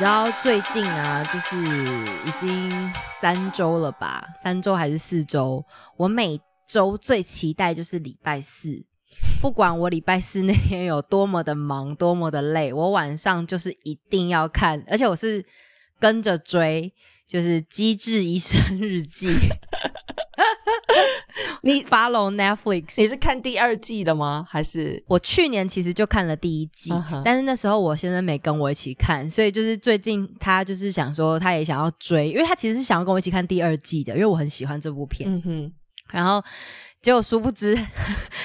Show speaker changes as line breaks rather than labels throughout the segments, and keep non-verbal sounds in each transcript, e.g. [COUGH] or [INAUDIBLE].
你知道最近啊，就是已经三周了吧？三周还是四周？我每周最期待就是礼拜四，不管我礼拜四那天有多么的忙，多么的累，我晚上就是一定要看，而且我是跟着追，就是《机智医生日记》。你 follow Netflix？
你是看第二季的吗？还是
我去年其实就看了第一季，但是那时候我先生没跟我一起看，所以就是最近他就是想说他也想要追，因为他其实是想要跟我一起看第二季的，因为我很喜欢这部片。嗯哼，然后。结果殊不知，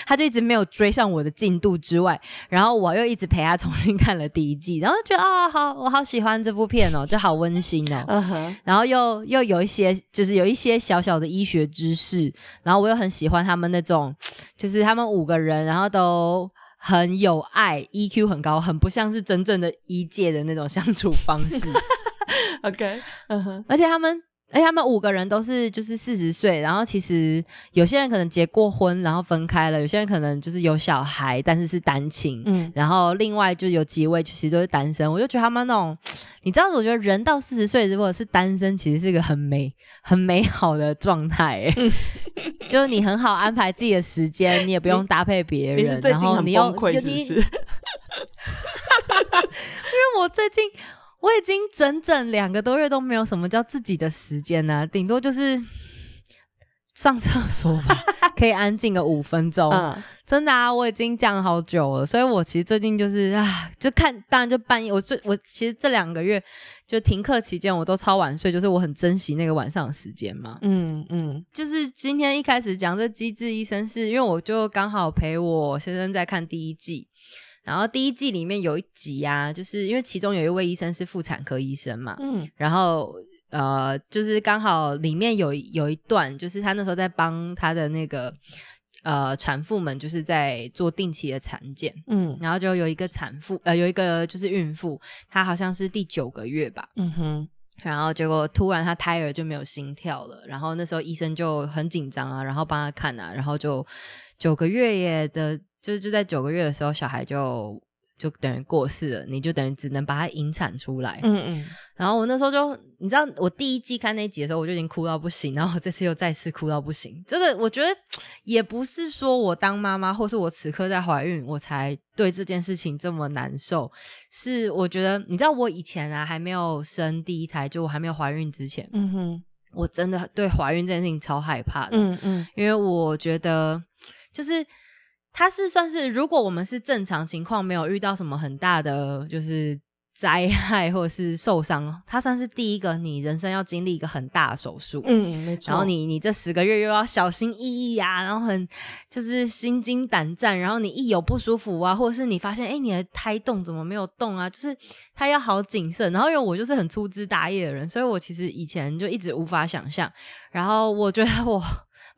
他就一直没有追上我的进度之外，然后我又一直陪他重新看了第一季，然后觉得啊，好，我好喜欢这部片哦，就好温馨哦。然后又又有一些，就是有一些小小的医学知识，然后我又很喜欢他们那种，就是他们五个人，然后都很有爱，EQ 很高，很不像是真正的医界的那种相处方式。[LAUGHS]
OK，
嗯哼，而且他们。哎，他们五个人都是就是四十岁，然后其实有些人可能结过婚，然后分开了；有些人可能就是有小孩，但是是单亲。嗯，然后另外就有几位其实都是单身。我就觉得他们那种，你知道，我觉得人到四十岁如果是单身，其实是一个很美、很美好的状态。[LAUGHS] 就是你很好安排自己的时间，你也不用搭配别人。
然后你又
是
不是？[LAUGHS] 因
为我最近。我已经整整两个多月都没有什么叫自己的时间呢，顶多就是上厕所吧，[LAUGHS] 可以安静个五分钟。真的啊，我已经这样好久了，所以我其实最近就是啊，就看，当然就半夜。我最我其实这两个月就停课期间，我都超晚睡，就是我很珍惜那个晚上的时间嘛。嗯嗯，就是今天一开始讲这机智医生，是因为我就刚好陪我先生在看第一季。然后第一季里面有一集啊，就是因为其中有一位医生是妇产科医生嘛，嗯，然后呃，就是刚好里面有有一段，就是他那时候在帮他的那个呃产妇们，就是在做定期的产检，嗯，然后就有一个产妇，呃，有一个就是孕妇，她好像是第九个月吧，嗯哼，然后结果突然她胎儿就没有心跳了，然后那时候医生就很紧张啊，然后帮她看啊，然后就九个月耶的。就是就在九个月的时候，小孩就就等于过世了，你就等于只能把它引产出来。嗯嗯。然后我那时候就，你知道，我第一季看那集的时候，我就已经哭到不行。然后我这次又再次哭到不行。这个我觉得也不是说我当妈妈，或是我此刻在怀孕，我才对这件事情这么难受。是我觉得，你知道，我以前啊还没有生第一胎，就我还没有怀孕之前，嗯哼，我真的对怀孕这件事情超害怕的。嗯嗯。因为我觉得就是。它是算是，如果我们是正常情况，没有遇到什么很大的就是 [LAUGHS] 灾害或者是受伤，它算是第一个你人生要经历一个很大的手术。
嗯，没错。
然后你你这十个月又要小心翼翼啊，然后很就是心惊胆战，然后你一有不舒服啊，或者是你发现哎你的胎动怎么没有动啊，就是它要好谨慎。然后因为我就是很粗枝大叶的人，所以我其实以前就一直无法想象。然后我觉得我。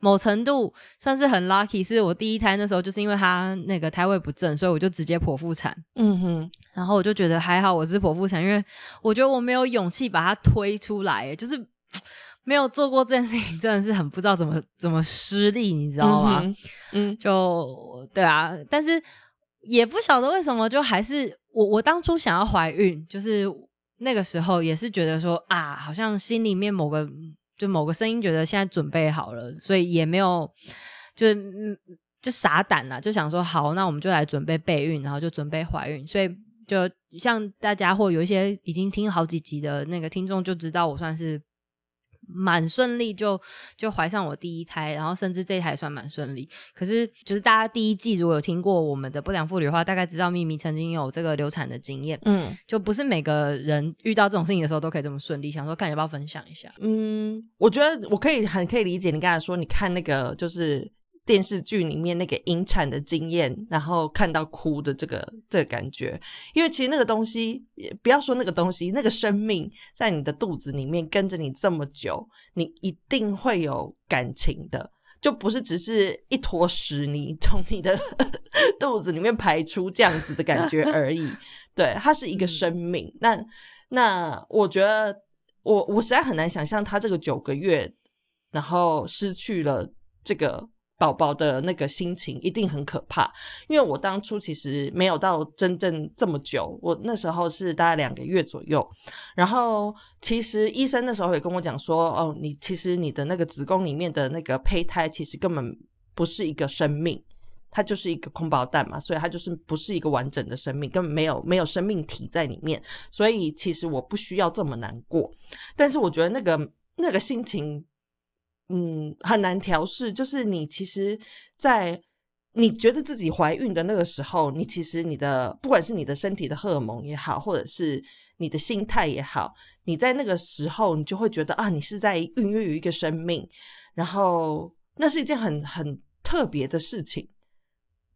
某程度算是很 lucky，是我第一胎那时候就是因为他那个胎位不正，所以我就直接剖腹产。嗯哼，然后我就觉得还好我是剖腹产，因为我觉得我没有勇气把它推出来，就是 [TSK] 没有做过这件事情，真的是很不知道怎么怎么失利，你知道吗？嗯，就对啊，但是也不晓得为什么，就还是我我当初想要怀孕，就是那个时候也是觉得说啊，好像心里面某个。就某个声音觉得现在准备好了，所以也没有，就就傻胆了，就想说好，那我们就来准备备孕，然后就准备怀孕。所以就像大家或有一些已经听好几集的那个听众就知道，我算是。蛮顺利，就就怀上我第一胎，然后甚至这一胎算蛮顺利。可是，就是大家第一季如果有听过我们的不良妇女的话，大概知道咪咪曾经有这个流产的经验。嗯，就不是每个人遇到这种事情的时候都可以这么顺利。想说看要不要分享一下？
嗯，我觉得我可以很可以理解你刚才说，你看那个就是电视剧里面那个引产的经验，然后看到哭的这个这个感觉，因为其实那个东西，不要说那个东西，那个生命在你的肚子里面跟着你这么久，你一定会有感情的，就不是只是一坨屎泥从你的 [LAUGHS] 肚子里面排出这样子的感觉而已。[LAUGHS] 对，它是一个生命。那那我觉得，我我实在很难想象他这个九个月，然后失去了这个。宝宝的那个心情一定很可怕，因为我当初其实没有到真正这么久，我那时候是大概两个月左右。然后其实医生那时候也跟我讲说，哦，你其实你的那个子宫里面的那个胚胎其实根本不是一个生命，它就是一个空包蛋嘛，所以它就是不是一个完整的生命，根本没有没有生命体在里面。所以其实我不需要这么难过，但是我觉得那个那个心情。嗯，很难调试。就是你其实，在你觉得自己怀孕的那个时候，你其实你的不管是你的身体的荷尔蒙也好，或者是你的心态也好，你在那个时候，你就会觉得啊，你是在孕育一个生命，然后那是一件很很特别的事情。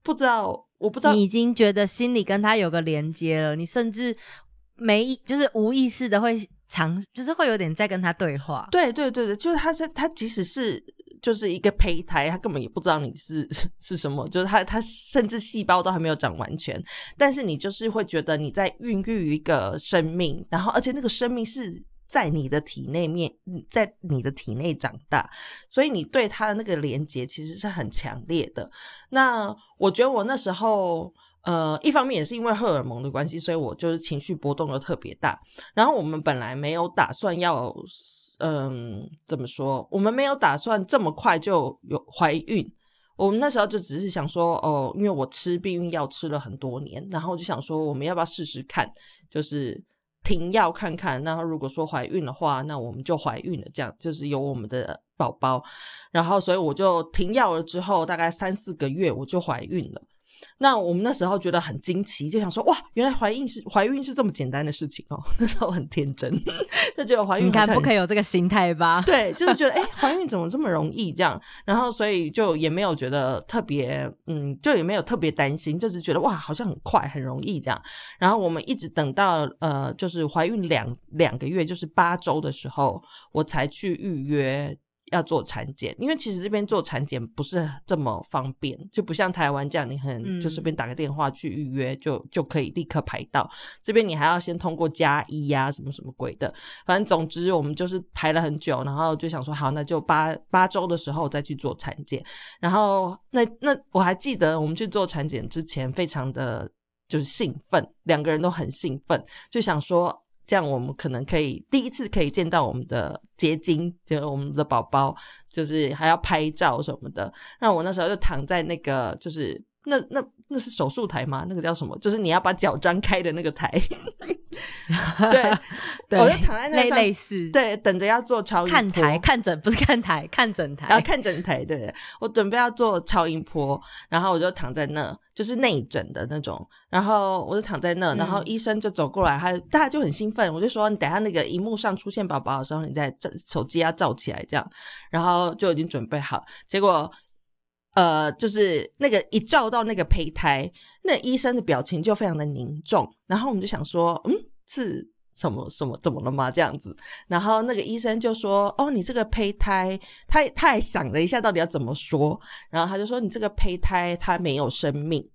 不知道，我不知道，
你已经觉得心里跟他有个连接了，你甚至没就是无意识的会。尝就是会有点在跟他对话，
对对对对，就是他是他即使是就是一个胚胎，他根本也不知道你是 [LAUGHS] 是什么，就是他他甚至细胞都还没有长完全，但是你就是会觉得你在孕育一个生命，然后而且那个生命是在你的体内面，在你的体内长大，所以你对他的那个连接其实是很强烈的。那我觉得我那时候。呃，一方面也是因为荷尔蒙的关系，所以我就是情绪波动的特别大。然后我们本来没有打算要，嗯，怎么说？我们没有打算这么快就有怀孕。我们那时候就只是想说，哦，因为我吃避孕药吃了很多年，然后就想说，我们要不要试试看，就是停药看看。然后如果说怀孕的话，那我们就怀孕了，这样就是有我们的宝宝。然后所以我就停药了之后，大概三四个月我就怀孕了。那我们那时候觉得很惊奇，就想说哇，原来怀孕是怀孕是这么简单的事情哦。[LAUGHS] 那时候很天真，[LAUGHS] 就觉得怀孕
你看不可以有这个心态吧？
对，就是觉得哎，怀孕怎么这么容易这样？然后所以就也没有觉得特别，嗯，就也没有特别担心，就是觉得哇，好像很快很容易这样。然后我们一直等到呃，就是怀孕两两个月，就是八周的时候，我才去预约。要做产检，因为其实这边做产检不是这么方便，就不像台湾这样，你很就随便打个电话去预约就就可以立刻排到。这边你还要先通过加一呀，什么什么鬼的，反正总之我们就是排了很久，然后就想说好，那就八八周的时候再去做产检。然后那那我还记得我们去做产检之前，非常的就是兴奋，两个人都很兴奋，就想说。这样我们可能可以第一次可以见到我们的结晶，就是我们的宝宝，就是还要拍照什么的。那我那时候就躺在那个，就是那那那是手术台吗？那个叫什么？就是你要把脚张开的那个台。[LAUGHS] 对，我就躺在那
类似，
对，等着要做超音
看台看诊，不是看台 [LAUGHS] 看诊台，
然后看诊台。对，我准备要做超音波，然后我就躺在那，就是内诊的那种。然后我就躺在那，然后医生就走过来，他大家就很兴奋，我就说你等下那个荧幕上出现宝宝的时候，你再照手机要照起来这样，然后就已经准备好。结果，呃，就是那个一照到那个胚胎，那医生的表情就非常的凝重，然后我们就想说，嗯。是什么什么怎么了吗？这样子，然后那个医生就说：“哦，你这个胚胎，他他还想了一下，到底要怎么说？然后他就说：你这个胚胎它没有生命。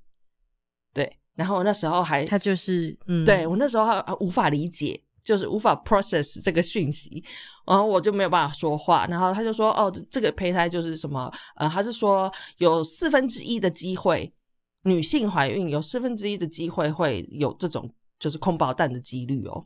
对，然后那时候还
他就是，嗯，
对我那时候还无法理解，就是无法 process 这个讯息，然后我就没有办法说话。然后他就说：哦，这个胚胎就是什么？呃，他是说有四分之一的机会，女性怀孕有四分之一的机会会有这种。”就是空包蛋的几率哦，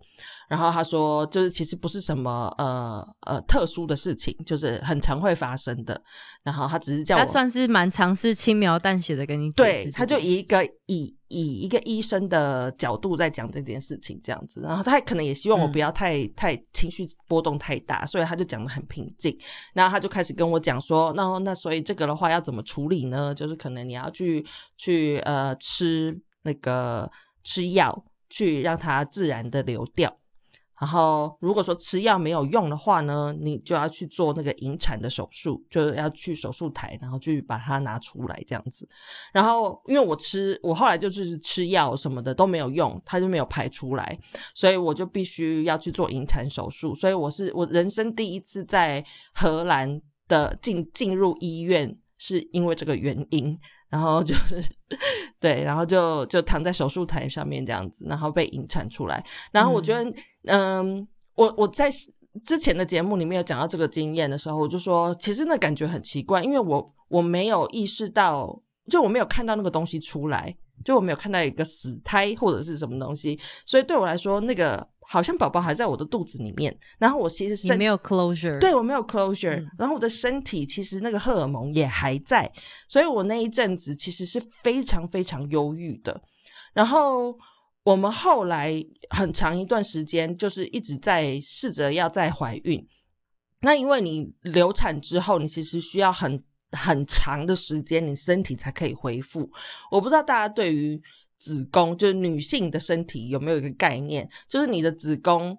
然后他说，就是其实不是什么呃呃特殊的事情，就是很常会发生的。然后他只是叫我，他
算是蛮尝试轻描淡写的跟你
对，他就以一个以以一个医生的角度在讲这件事情这样子。然后他可能也希望我不要太太情绪波动太大，所以他就讲的很平静。然后他就开始跟我讲说，那那所以这个的话要怎么处理呢？就是可能你要去去呃吃那个吃药。去让它自然的流掉，然后如果说吃药没有用的话呢，你就要去做那个引产的手术，就要去手术台，然后去把它拿出来这样子。然后因为我吃，我后来就是吃药什么的都没有用，它就没有排出来，所以我就必须要去做引产手术。所以我是我人生第一次在荷兰的进进入医院，是因为这个原因。然后就是 [LAUGHS] 对，然后就就躺在手术台上面这样子，然后被引产出来。然后我觉得，嗯，我我在之前的节目里面有讲到这个经验的时候，我就说，其实那感觉很奇怪，因为我我没有意识到，就我没有看到那个东西出来，就我没有看到一个死胎或者是什么东西，所以对我来说，那个。好像宝宝还在我的肚子里面，然后我其实是
没有 closure，
对我没有 closure，然后我的身体其实那个荷尔蒙也还在，所以我那一阵子其实是非常非常忧郁的。然后我们后来很长一段时间就是一直在试着要再怀孕，那因为你流产之后，你其实需要很很长的时间，你身体才可以恢复。我不知道大家对于。子宫就是女性的身体有没有一个概念？就是你的子宫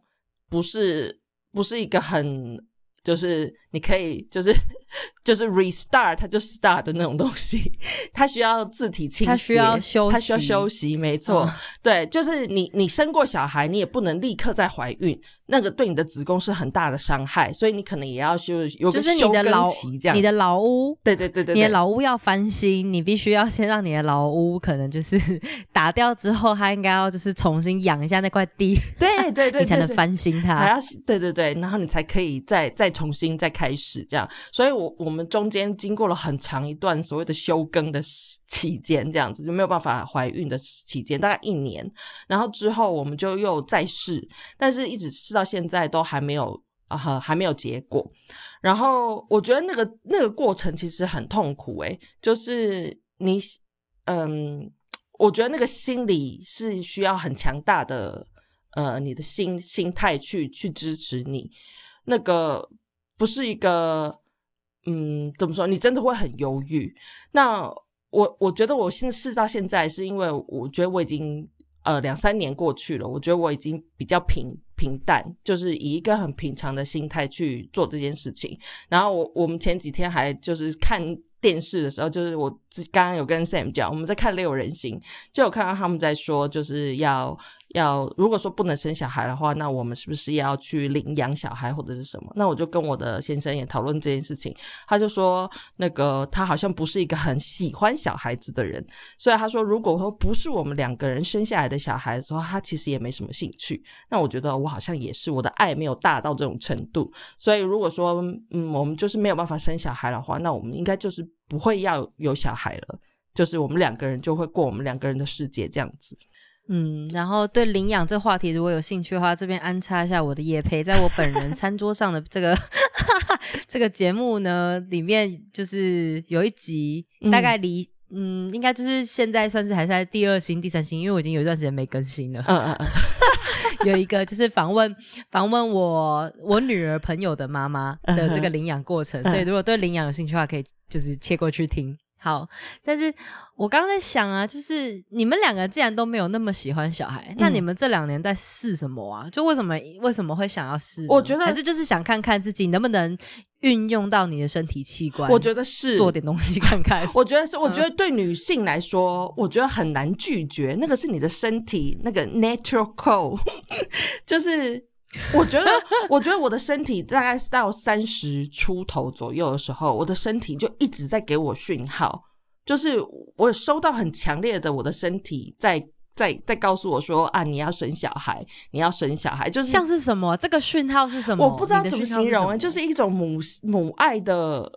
不是不是一个很，就是你可以就是 [LAUGHS] 就是 restart 它就 start 的那种东西，它需要自体清洁，它
需要休息，
它需要休息，没错，对，就是你你生过小孩，你也不能立刻再怀孕。那个对你的子宫是很大的伤害，所以你可能也要休有个休
更
期，这样。
你的老屋，
对对对对，
你的老屋要翻新，你必须要先让你的老屋可能就是 [LAUGHS] 打掉之后，它应该要就是重新养一下那块地，
对 [LAUGHS] 对对，
你才能翻新它。
还要对对对，然后你才可以再再重新再开始这样。所以我我们中间经过了很长一段所谓的休耕的期间，这样子就没有办法怀孕的期间，大概一年。然后之后我们就又再试，但是一直试到。现在都还没有啊，还没有结果。然后我觉得那个那个过程其实很痛苦，诶，就是你，嗯，我觉得那个心理是需要很强大的，呃，你的心心态去去支持你。那个不是一个，嗯，怎么说？你真的会很犹豫。那我我觉得我现在试到现在，是因为我觉得我已经呃两三年过去了，我觉得我已经比较平。平淡，就是以一个很平常的心态去做这件事情。然后我我们前几天还就是看电视的时候，就是我刚刚有跟 Sam 讲，我们在看《六人行》，就有看到他们在说，就是要。要如果说不能生小孩的话，那我们是不是要去领养小孩或者是什么？那我就跟我的先生也讨论这件事情，他就说那个他好像不是一个很喜欢小孩子的人，所以他说如果说不是我们两个人生下来的小孩的时候，他其实也没什么兴趣。那我觉得我好像也是，我的爱没有大到这种程度，所以如果说嗯我们就是没有办法生小孩的话，那我们应该就是不会要有小孩了，就是我们两个人就会过我们两个人的世界这样子。
嗯，然后对领养这话题如果有兴趣的话，这边安插一下我的叶培，在我本人 [LAUGHS] 餐桌上的这个这个节目呢，里面就是有一集，大概离嗯，应该就是现在算是还在第二星、第三星，因为我已经有一段时间没更新了。嗯嗯嗯，[LAUGHS] 有一个就是访问访问我我女儿朋友的妈妈的这个领养过程，所以如果对领养有兴趣的话，可以就是切过去听。好，但是我刚刚在想啊，就是你们两个既然都没有那么喜欢小孩，那你们这两年在试什么啊？就为什么为什么会想要试？
我觉得
还是就是想看看自己能不能运用到你的身体器官。
我觉得是
做点东西看看。[LAUGHS]
我觉得是，我觉得对女性来说，我觉得很难拒绝，那个是你的身体那个 natural code，[LAUGHS] 就是。[LAUGHS] 我觉得，我觉得我的身体大概是到三十出头左右的时候，我的身体就一直在给我讯号，就是我收到很强烈的我的身体在在在告诉我说啊，你要生小孩，你要生小孩，就是
像是什么这个讯号是什么？
我不知道怎么形容，就是一种母母爱的，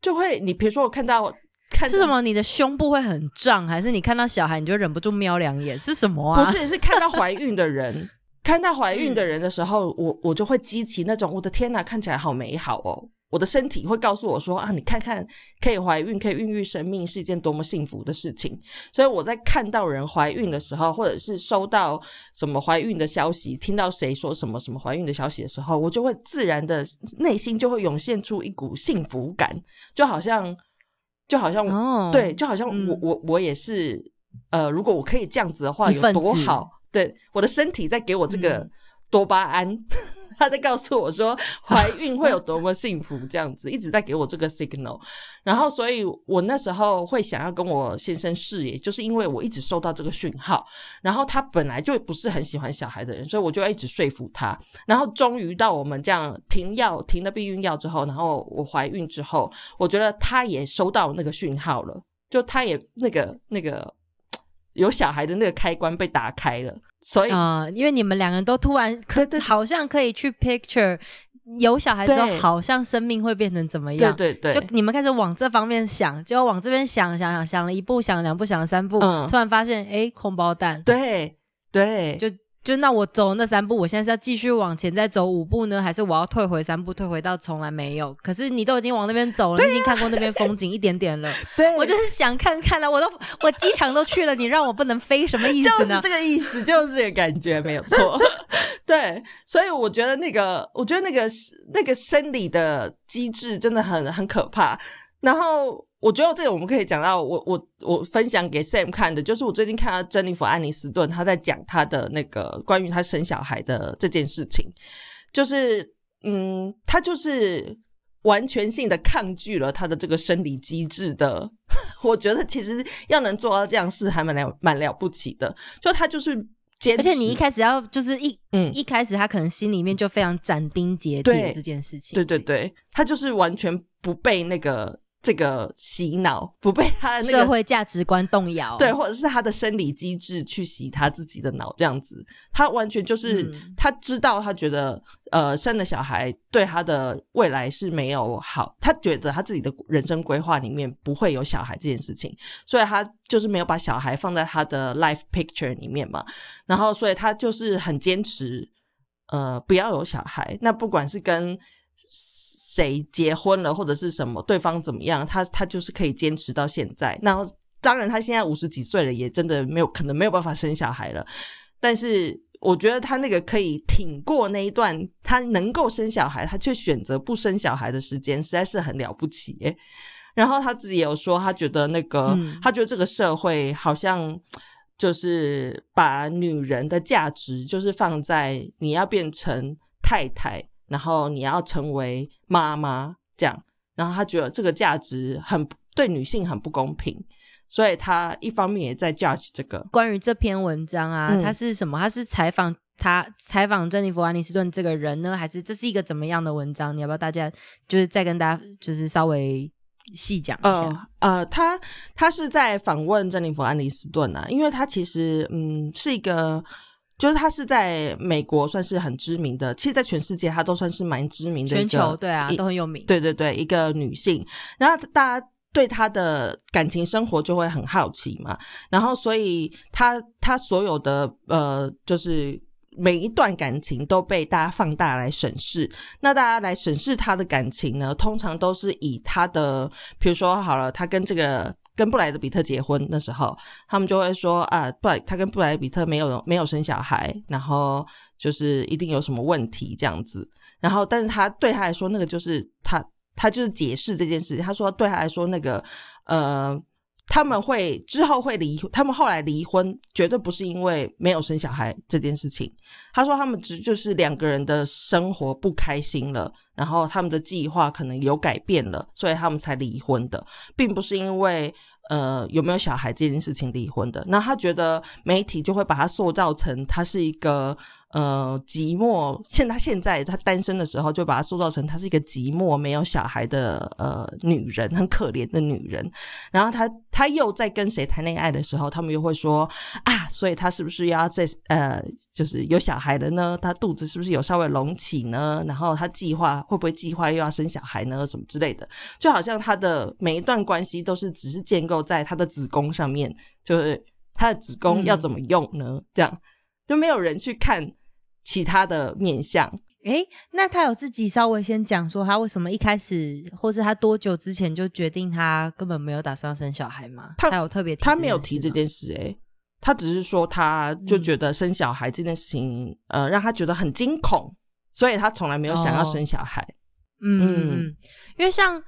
就会你比如说我看到看
是什么，你的胸部会很胀，还是你看到小孩你就忍不住瞄两眼？是什么
啊？不是，是看到怀孕的人。看到怀孕的人的时候，我我就会激起那种我的天哪，看起来好美好哦！我的身体会告诉我说啊，你看看，可以怀孕，可以孕育生命，是一件多么幸福的事情。所以我在看到人怀孕的时候，或者是收到什么怀孕的消息，听到谁说什么什么怀孕的消息的时候，我就会自然的内心就会涌现出一股幸福感，就好像就好像对，就好像我我我也是呃，如果我可以这样子的话，有多好。对，我的身体在给我这个多巴胺。他在告诉我说，怀孕会有多么幸福，这样子一直在给我这个 signal。然后，所以我那时候会想要跟我先生试，也就是因为我一直收到这个讯号。然后他本来就不是很喜欢小孩的人，所以我就一直说服他。然后，终于到我们这样停药、停了避孕药之后，然后我怀孕之后，我觉得他也收到那个讯号了，就他也那个那个有小孩的那个开关被打开了。所以
啊，因为你们两个人都突然可好像可以去 picture 有小孩之后，好像生命会变成怎么样？
对对
对，就你们开始往这方面想，就往这边想想想想了一步，想两步，想了三步，突然发现哎，空包蛋。
对对，
就。就那我走那三步，我现在是要继续往前再走五步呢，还是我要退回三步，退回到从来没有？可是你都已经往那边走了，你已经看过那边风景一点点了。[LAUGHS]
对，
我就是想看看了，我都 [LAUGHS] 我机场都去了，你让我不能飞，什么意思
呢？就是这个意思，就是这个感觉，没有错。[LAUGHS] 对，所以我觉得那个，我觉得那个那个生理的机制真的很很可怕。然后。我觉得这个我们可以讲到，我我我分享给 Sam 看的，就是我最近看到珍妮弗·安妮斯顿，她在讲她的那个关于她生小孩的这件事情，就是嗯，她就是完全性的抗拒了她的这个生理机制的。[LAUGHS] 我觉得其实要能做到这样是还蛮了蛮了不起的，就她就是。
而且你一开始要就是一嗯一开始她可能心里面就非常斩钉截铁这件事情，
对对对，她就是完全不被那个。这个洗脑不被他的那个
社会价值观动摇，
对，或者是他的生理机制去洗他自己的脑，这样子，他完全就是他知道，他觉得呃生了小孩对他的未来是没有好，他觉得他自己的人生规划里面不会有小孩这件事情，所以他就是没有把小孩放在他的 life picture 里面嘛，然后所以他就是很坚持呃不要有小孩，那不管是跟。谁结婚了或者是什么，对方怎么样，他他就是可以坚持到现在。那当然，他现在五十几岁了，也真的没有可能没有办法生小孩了。但是我觉得他那个可以挺过那一段，他能够生小孩，他却选择不生小孩的时间，实在是很了不起。然后他自己有说，他觉得那个，他觉得这个社会好像就是把女人的价值就是放在你要变成太太。然后你要成为妈妈，这样，然后他觉得这个价值很对女性很不公平，所以他一方面也在 judge 这个
关于这篇文章啊，他是什么？他是采访他采访珍妮弗·安妮斯顿这个人呢，还是这是一个怎么样的文章？你要不要大家就是再跟大家就是稍微细讲一下？
呃，他他是在访问珍妮弗·安妮斯顿啊，因为他其实嗯是一个。就是她是在美国算是很知名的，其实，在全世界她都算是蛮知名的。
全球对啊，都很有名。
对对对，一个女性，然后大家对她的感情生活就会很好奇嘛。然后，所以她她所有的呃，就是每一段感情都被大家放大来审视。那大家来审视她的感情呢，通常都是以她的，比如说好了，她跟这个。跟布莱德比特结婚的时候，他们就会说啊，布莱他跟布莱比特没有没有生小孩，然后就是一定有什么问题这样子。然后，但是他对他来说，那个就是他他就是解释这件事情。他说对他来说，那个呃，他们会之后会离，他们后来离婚绝对不是因为没有生小孩这件事情。他说他们只就是两个人的生活不开心了。然后他们的计划可能有改变了，所以他们才离婚的，并不是因为呃有没有小孩这件事情离婚的。那他觉得媒体就会把他塑造成他是一个。呃，寂寞。像她现在她单身的时候，就把她塑造成她是一个寂寞、没有小孩的呃女人，很可怜的女人。然后她她又在跟谁谈恋爱的时候，他们又会说啊，所以她是不是要在呃，就是有小孩了呢？她肚子是不是有稍微隆起呢？然后她计划会不会计划又要生小孩呢？什么之类的，就好像她的每一段关系都是只是建构在她的子宫上面，就是她的子宫要怎么用呢？这样就没有人去看。其他的面相，
哎，那他有自己稍微先讲说他为什么一开始，或是他多久之前就决定他根本没有打算要生小孩吗？他有特别
他没有提这件事，哎，他只是说他就觉得生小孩这件事情，呃，让他觉得很惊恐，所以他从来没有想要生小孩。
嗯，因为像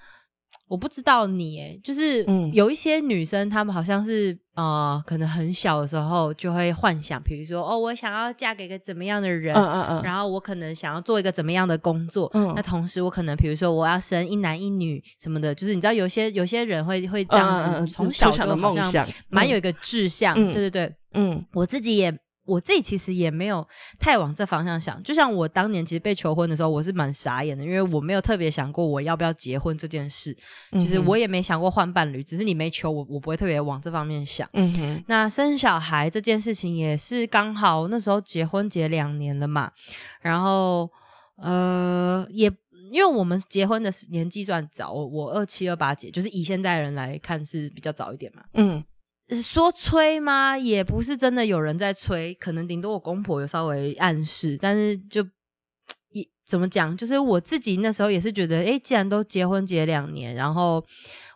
我不知道你，哎，就是有一些女生，她们好像是呃，可能很小的时候就会幻想，比如说哦，我想要嫁给一个怎么样的人，嗯嗯嗯，然后我可能想要做一个怎么样的工作，嗯，那同时我可能比如说我要生一男一女什么的，就是你知道有些有些人会会这样子，从小就好像蛮有一个志向，对对对，嗯，我自己也。我自己其实也没有太往这方向想，就像我当年其实被求婚的时候，我是蛮傻眼的，因为我没有特别想过我要不要结婚这件事，就是我也没想过换伴侣，只是你没求我，我不会特别往这方面想。嗯哼，那生小孩这件事情也是刚好那时候结婚结两年了嘛，然后呃也因为我们结婚的年纪算早，我二七二八结，就是以现代人来看是比较早一点嘛。嗯。说催吗？也不是真的有人在催，可能顶多我公婆有稍微暗示，但是就也怎么讲，就是我自己那时候也是觉得，哎，既然都结婚结两年，然后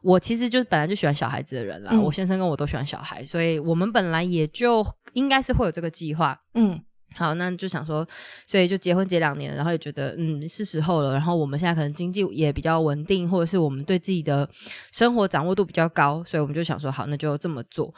我其实就本来就喜欢小孩子的人啦，我先生跟我都喜欢小孩，所以我们本来也就应该是会有这个计划，嗯。好，那就想说，所以就结婚结两年，然后也觉得嗯是时候了。然后我们现在可能经济也比较稳定，或者是我们对自己的生活掌握度比较高，所以我们就想说，好，那就这么做。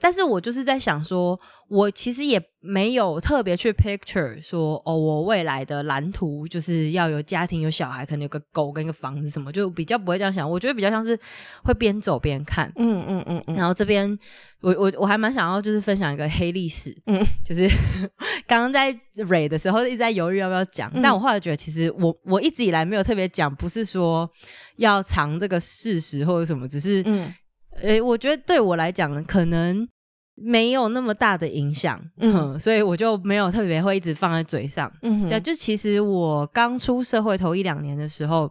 但是我就是在想说，我其实也没有特别去 picture 说，哦，我未来的蓝图就是要有家庭、有小孩，可能有个狗跟一个房子什么，就比较不会这样想。我觉得比较像是会边走边看，嗯嗯嗯嗯。然后这边我我我还蛮想要就是分享一个黑历史，嗯，就是 [LAUGHS] 刚刚在蕊的时候一直在犹豫要不要讲，但我后来觉得其实我我一直以来没有特别讲，不是说要藏这个事实或者什么，只是嗯。诶，我觉得对我来讲可能没有那么大的影响，嗯，所以我就没有特别会一直放在嘴上，嗯，对，就其实我刚出社会头一两年的时候，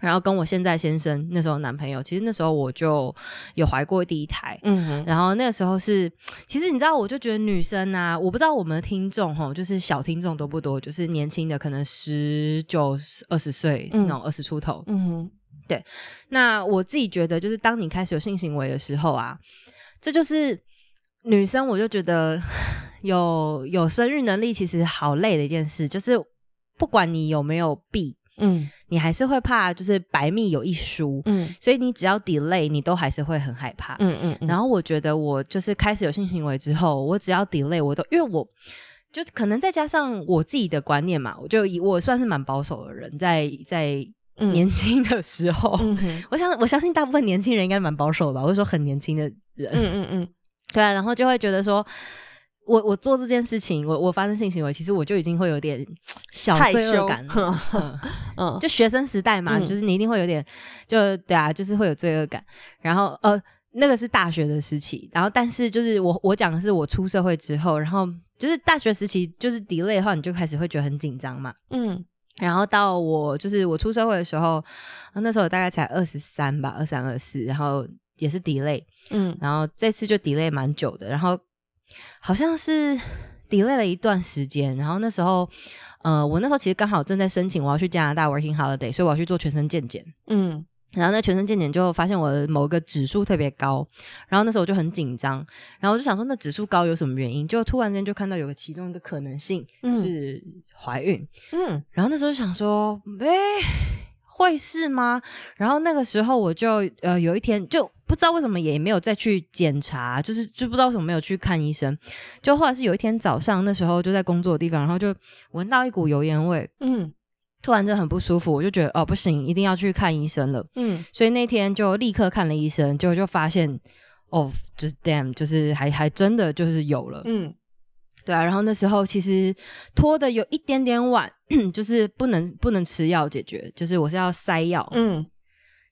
然后跟我现在先生那时候男朋友，其实那时候我就有怀过第一胎，嗯哼，然后那个时候是，其实你知道，我就觉得女生啊，我不知道我们的听众哈，就是小听众多不多，就是年轻的可能十九二十岁那种二十出头，嗯。对，那我自己觉得，就是当你开始有性行为的时候啊，这就是女生，我就觉得 [SIGHS] 有有生育能力其实好累的一件事，就是不管你有没有避，嗯，你还是会怕，就是白密有一疏，嗯，所以你只要 delay，你都还是会很害怕，嗯嗯。然后我觉得我就是开始有性行为之后，我只要 delay，我都因为我就可能再加上我自己的观念嘛，我就以我算是蛮保守的人，在在。年轻的时候，我想我相信大部分年轻人应该蛮保守的，或者说很年轻的人，嗯嗯嗯，对啊，然后就会觉得说，我我做这件事情，我我发生性行为，其实我就已经会有点小罪恶感了，[LAUGHS] 嗯，就学生时代嘛，就是你一定会有点，就对啊，就是会有罪恶感。然后呃，那个是大学的时期，然后但是就是我我讲的是我出社会之后，然后就是大学时期就是 delay 的话，你就开始会觉得很紧张嘛，嗯。然后到我就是我出社会的时候，那时候大概才二十三吧，二三二四，然后也是 delay，嗯，然后这次就 delay 蛮久的，然后好像是 delay 了一段时间，然后那时候，呃，我那时候其实刚好正在申请我要去加拿大 working holiday，所以我要去做全身健检，嗯。然后那全身健检就发现我的某一个指数特别高，然后那时候我就很紧张，然后我就想说那指数高有什么原因？就突然间就看到有个其中一个可能性是怀孕，嗯，然后那时候想说，哎，会是吗？然后那个时候我就呃有一天就不知道为什么也没有再去检查，就是就不知道为什么没有去看医生，就后来是有一天早上那时候就在工作的地方，然后就闻到一股油烟味，嗯。突然就很不舒服，我就觉得哦不行，一定要去看医生了。嗯，所以那天就立刻看了医生，结果就发现哦，就是 damn，就是还还真的就是有了。嗯，对啊。然后那时候其实拖的有一点点晚，[CLEARS THROAT] 就是不能不能吃药解决，就是我是要塞药。嗯，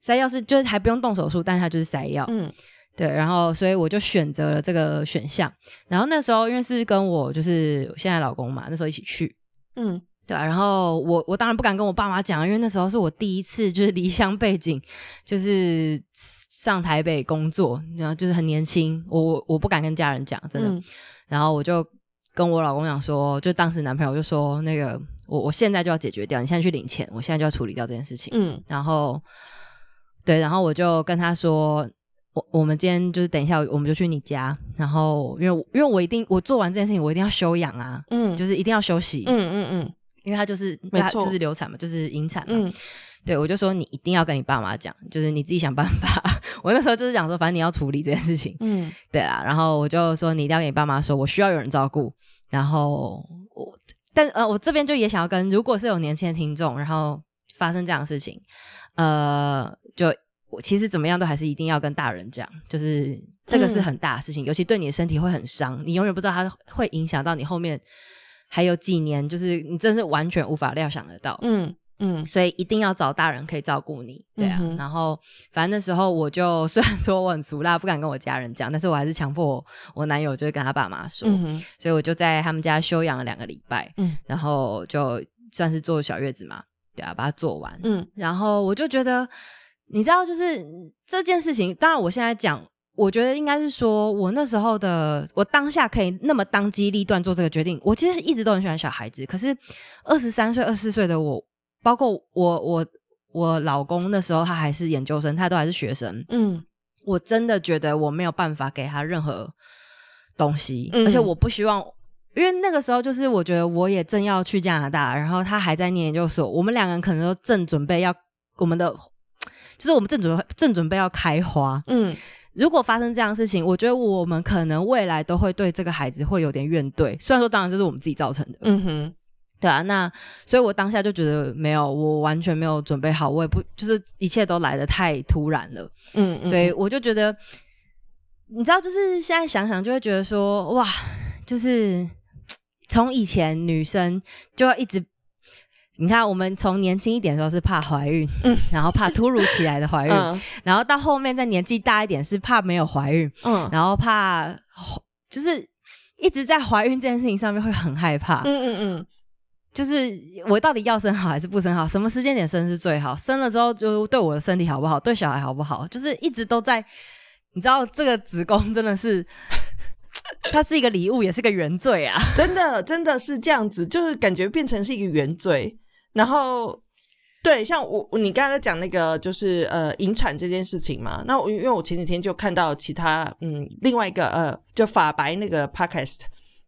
塞药是就是还不用动手术，但是它就是塞药。嗯，对。然后所以我就选择了这个选项。然后那时候因为是跟我就是现在老公嘛，那时候一起去。嗯。对啊，然后我我当然不敢跟我爸妈讲，因为那时候是我第一次就是离乡背景，就是上台北工作，然后就是很年轻，我我我不敢跟家人讲，真的。然后我就跟我老公讲说，就当时男朋友就说那个我我现在就要解决掉，你现在去领钱，我现在就要处理掉这件事情。嗯，然后对，然后我就跟他说，我我们今天就是等一下我们就去你家，然后因为因为我一定我做完这件事情我一定要休养啊，嗯，就是一定要休息，嗯嗯嗯。因为他就是他就是流产嘛，就是引产嘛，对我就说你一定要跟你爸妈讲，就是你自己想办法。[LAUGHS] 我那时候就是讲说，反正你要处理这件事情，嗯，对啊。然后我就说你一定要跟你爸妈说，我需要有人照顾。然后我，但呃，我这边就也想要跟，如果是有年轻的听众，然后发生这样的事情，呃，就我其实怎么样都还是一定要跟大人讲，就是这个是很大的事情，尤其对你的身体会很伤，你永远不知道它会影响到你后面还有几年，就是你真是完全无法料想得到，嗯。嗯，所以一定要找大人可以照顾你，对啊。然后反正那时候我就 [LAUGHS] 虽然说我很俗辣，不敢跟我家人讲，但是我还是强迫我男友就是跟他爸妈说，所以我就在他们家休养了两个礼拜，嗯，然后就算是坐小月子嘛，对啊，把它做完，嗯，然后我就觉得，你知道，就是这件事情，当然我现在讲，我觉得应该是说我那时候的我当下可以那么当机立断做这个决定，我其实一直都很喜欢小孩子，可是二十三岁、二十四岁的我。包括我，我我老公那时候他还是研究生，他都还是学生。嗯，我真的觉得我没有办法给他任何东西，而且我不希望，因为那个时候就是我觉得我也正要去加拿大，然后他还在念研究所，我们两个人可能都正准备要我们的，就是我们正准备正准备要开花。嗯，如果发生这样的事情，我觉得我们可能未来都会对这个孩子会有点怨怼。虽然说，当然这是我们自己造成的。嗯哼。对啊，那所以我当下就觉得没有，我完全没有准备好，我也不就是一切都来的太突然了，嗯，所以我就觉得，你知道，就是现在想想就会觉得说，哇，就是从以前女生就要一直，你看我们从年轻一点的时候是怕怀孕，嗯，然后怕突如其来的怀孕，然后到后面再年纪大一点是怕没有怀孕，嗯，然后怕就是一直在怀孕这件事情上面会很害怕，嗯嗯嗯。就是我到底要生好还是不生好？什么时间点生是最好？生了之后就对我的身体好不好？对小孩好不好？就是一直都在，你知道这个子宫真的是，它是一个礼物，也是个原罪啊！[LAUGHS]
真的，真的是这样子，就是感觉变成是一个原罪。然后，对，像我你刚才讲那个就是呃引产这件事情嘛，那我因为我前几天就看到其他嗯另外一个呃就法白那个 podcast，